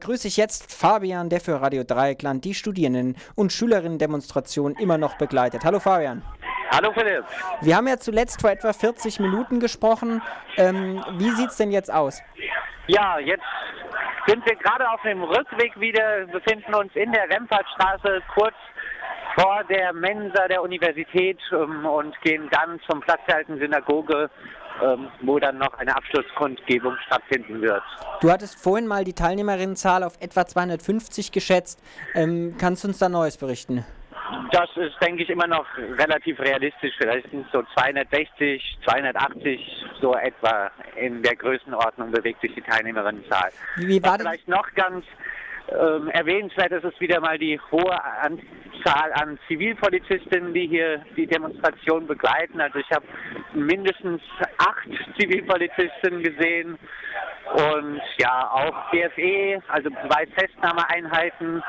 Grüße ich jetzt Fabian, der für Radio Dreieckland die Studierenden- und Schülerinnen-Demonstration immer noch begleitet. Hallo Fabian. Hallo Philipp. Wir haben ja zuletzt vor etwa 40 Minuten gesprochen. Ähm, wie sieht es denn jetzt aus? Ja, jetzt sind wir gerade auf dem Rückweg wieder, befinden uns in der Rempartstraße kurz vor der Mensa der Universität ähm, und gehen dann zum Platz der alten Synagoge, ähm, wo dann noch eine Abschlusskundgebung stattfinden wird. Du hattest vorhin mal die Teilnehmerinnenzahl auf etwa 250 geschätzt. Ähm, kannst du uns da Neues berichten? Das ist, denke ich, immer noch relativ realistisch. Vielleicht sind es so 260, 280, so etwa in der Größenordnung bewegt sich die Teilnehmerinnenzahl. Wie war Was vielleicht noch ganz ähm, erwähnenswert ist es wieder mal die hohe Anzahl an Zivilpolizistinnen, die hier die Demonstration begleiten. Also ich habe mindestens acht Zivilpolizistinnen gesehen und ja auch BFE, also Beweisfestnahmeeinheiten,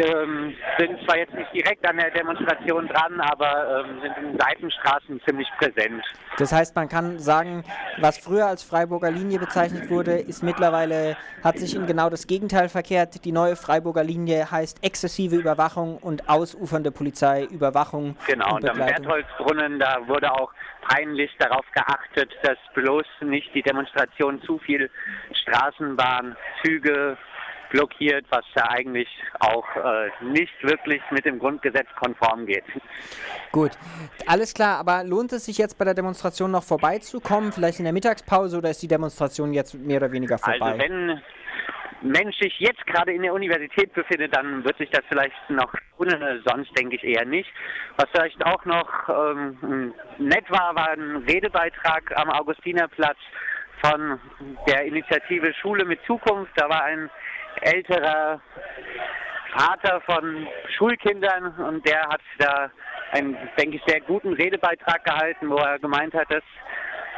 ähm, sind zwar jetzt nicht direkt an der Demonstration dran, aber ähm, sind in Seitenstraßen ziemlich präsent. Das heißt, man kann sagen, was früher als Freiburger Linie bezeichnet wurde, ist mittlerweile, hat sich in genau das Gegenteil verkehrt. Die neue Freiburger Linie heißt exzessive Überwachung und ausufernde Polizeiüberwachung. Genau, und, und am Bertholdsbrunnen, da wurde auch peinlich darauf geachtet, dass bloß nicht die Demonstration zu viel Straßenbahnzüge blockiert, was ja eigentlich auch äh, nicht wirklich mit dem Grundgesetz konform geht. Gut, alles klar, aber lohnt es sich jetzt bei der Demonstration noch vorbeizukommen, vielleicht in der Mittagspause oder ist die Demonstration jetzt mehr oder weniger vorbei? Also wenn Mensch sich jetzt gerade in der Universität befindet, dann wird sich das vielleicht noch tun, sonst denke ich eher nicht. Was vielleicht auch noch ähm, nett war, war ein Redebeitrag am Augustinerplatz von der Initiative Schule mit Zukunft. Da war ein älterer Vater von Schulkindern und der hat da einen, denke ich, sehr guten Redebeitrag gehalten, wo er gemeint hat, dass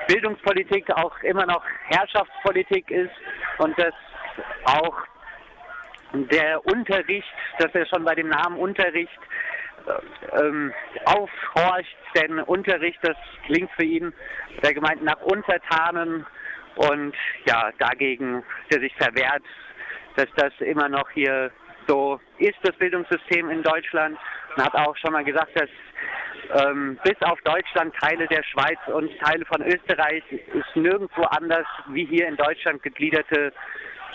Bildungspolitik auch immer noch Herrschaftspolitik ist und dass auch der Unterricht, dass er schon bei dem Namen Unterricht ähm, aufhorcht, denn Unterricht, das klingt für ihn, der gemeint nach Untertanen und ja, dagegen, der sich verwehrt, dass das immer noch hier so ist, das Bildungssystem in Deutschland. Man hat auch schon mal gesagt, dass ähm, bis auf Deutschland, Teile der Schweiz und Teile von Österreich es nirgendwo anders wie hier in Deutschland gegliederte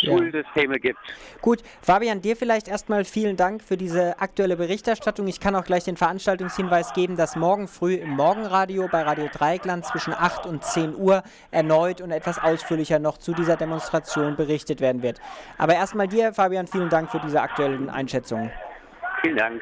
Schulsysteme ja. gibt. Gut, Fabian, dir vielleicht erstmal vielen Dank für diese aktuelle Berichterstattung. Ich kann auch gleich den Veranstaltungshinweis geben, dass morgen früh im Morgenradio bei Radio Dreieckland zwischen 8 und 10 Uhr erneut und etwas ausführlicher noch zu dieser Demonstration berichtet werden wird. Aber erstmal dir, Fabian, vielen Dank für diese aktuellen Einschätzungen. Vielen Dank.